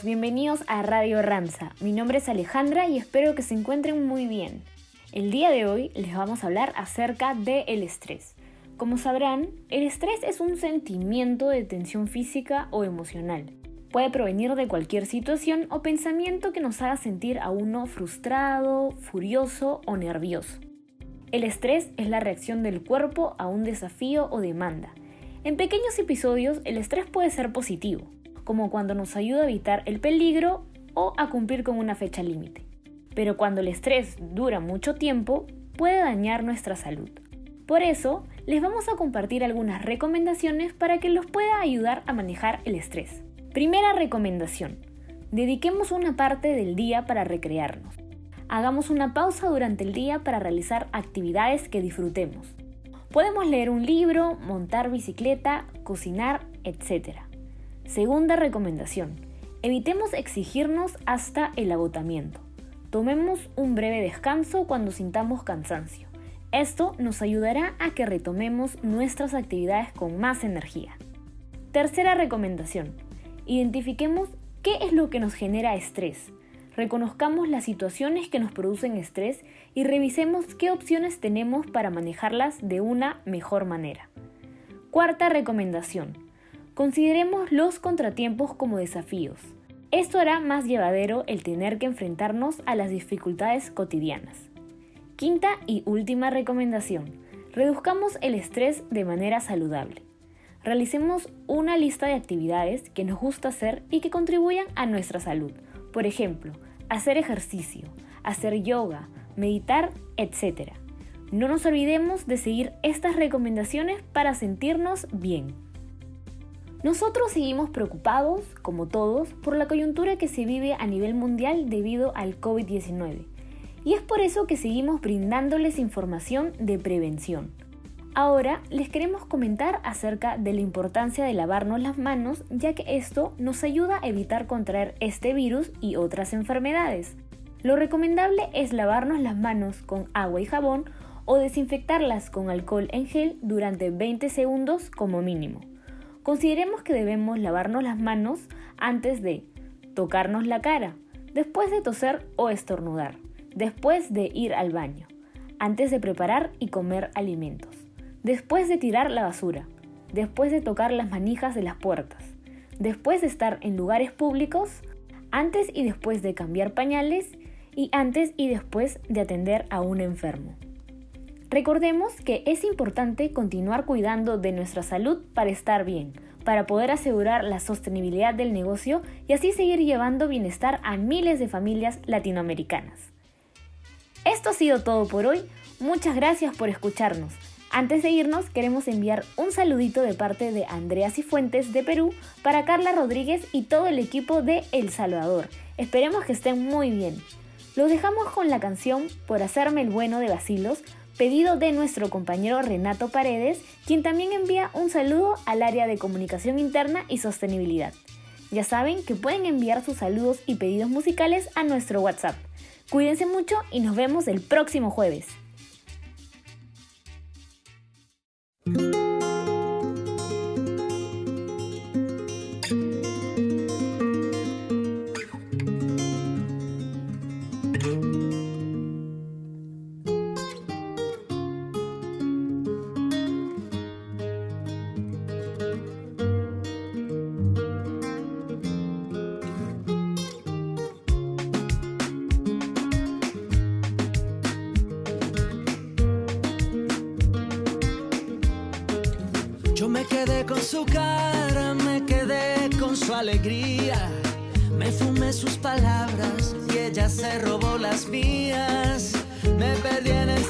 bienvenidos a Radio Ramsa. Mi nombre es Alejandra y espero que se encuentren muy bien. El día de hoy les vamos a hablar acerca del estrés. Como sabrán, el estrés es un sentimiento de tensión física o emocional. Puede provenir de cualquier situación o pensamiento que nos haga sentir a uno frustrado, furioso o nervioso. El estrés es la reacción del cuerpo a un desafío o demanda. En pequeños episodios el estrés puede ser positivo, como cuando nos ayuda a evitar el peligro o a cumplir con una fecha límite. Pero cuando el estrés dura mucho tiempo, puede dañar nuestra salud. Por eso, les vamos a compartir algunas recomendaciones para que los pueda ayudar a manejar el estrés. Primera recomendación. Dediquemos una parte del día para recrearnos. Hagamos una pausa durante el día para realizar actividades que disfrutemos. Podemos leer un libro, montar bicicleta, cocinar, etc. Segunda recomendación. Evitemos exigirnos hasta el agotamiento. Tomemos un breve descanso cuando sintamos cansancio. Esto nos ayudará a que retomemos nuestras actividades con más energía. Tercera recomendación. Identifiquemos qué es lo que nos genera estrés. Reconozcamos las situaciones que nos producen estrés y revisemos qué opciones tenemos para manejarlas de una mejor manera. Cuarta recomendación. Consideremos los contratiempos como desafíos. Esto hará más llevadero el tener que enfrentarnos a las dificultades cotidianas. Quinta y última recomendación. Reduzcamos el estrés de manera saludable. Realicemos una lista de actividades que nos gusta hacer y que contribuyan a nuestra salud. Por ejemplo, hacer ejercicio, hacer yoga, meditar, etc. No nos olvidemos de seguir estas recomendaciones para sentirnos bien. Nosotros seguimos preocupados, como todos, por la coyuntura que se vive a nivel mundial debido al COVID-19. Y es por eso que seguimos brindándoles información de prevención. Ahora les queremos comentar acerca de la importancia de lavarnos las manos ya que esto nos ayuda a evitar contraer este virus y otras enfermedades. Lo recomendable es lavarnos las manos con agua y jabón o desinfectarlas con alcohol en gel durante 20 segundos como mínimo. Consideremos que debemos lavarnos las manos antes de tocarnos la cara, después de toser o estornudar, después de ir al baño, antes de preparar y comer alimentos después de tirar la basura, después de tocar las manijas de las puertas, después de estar en lugares públicos, antes y después de cambiar pañales y antes y después de atender a un enfermo. Recordemos que es importante continuar cuidando de nuestra salud para estar bien, para poder asegurar la sostenibilidad del negocio y así seguir llevando bienestar a miles de familias latinoamericanas. Esto ha sido todo por hoy. Muchas gracias por escucharnos. Antes de irnos, queremos enviar un saludito de parte de Andrea Cifuentes de Perú para Carla Rodríguez y todo el equipo de El Salvador. Esperemos que estén muy bien. Los dejamos con la canción Por hacerme el bueno de Basilos, pedido de nuestro compañero Renato Paredes, quien también envía un saludo al área de comunicación interna y sostenibilidad. Ya saben que pueden enviar sus saludos y pedidos musicales a nuestro WhatsApp. Cuídense mucho y nos vemos el próximo jueves. Yo me quedé con su cara, me quedé con su alegría. Me fumé sus palabras y ella se robó las mías. Me perdí en el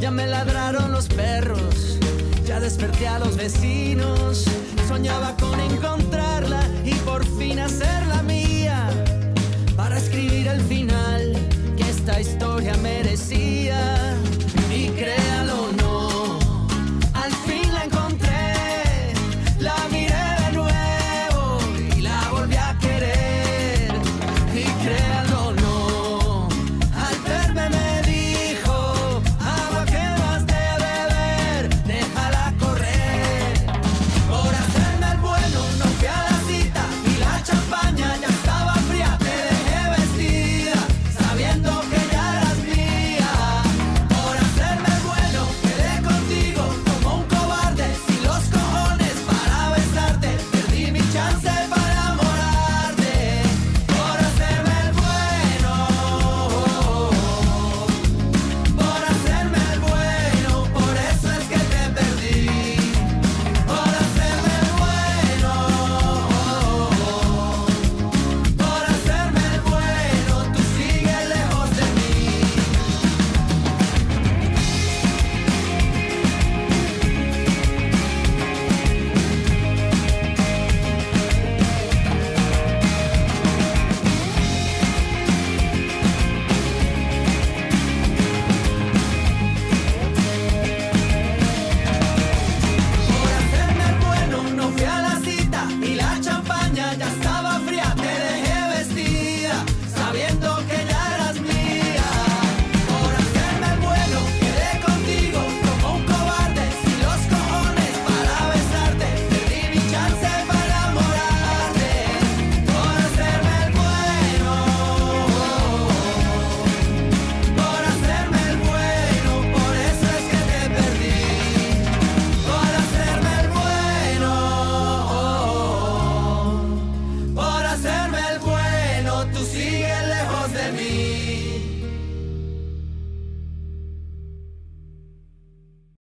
ya me ladraron los perros, ya desperté a los vecinos, soñaba con encontrarla y por fin hacerla mía, para escribir el final que esta historia merece.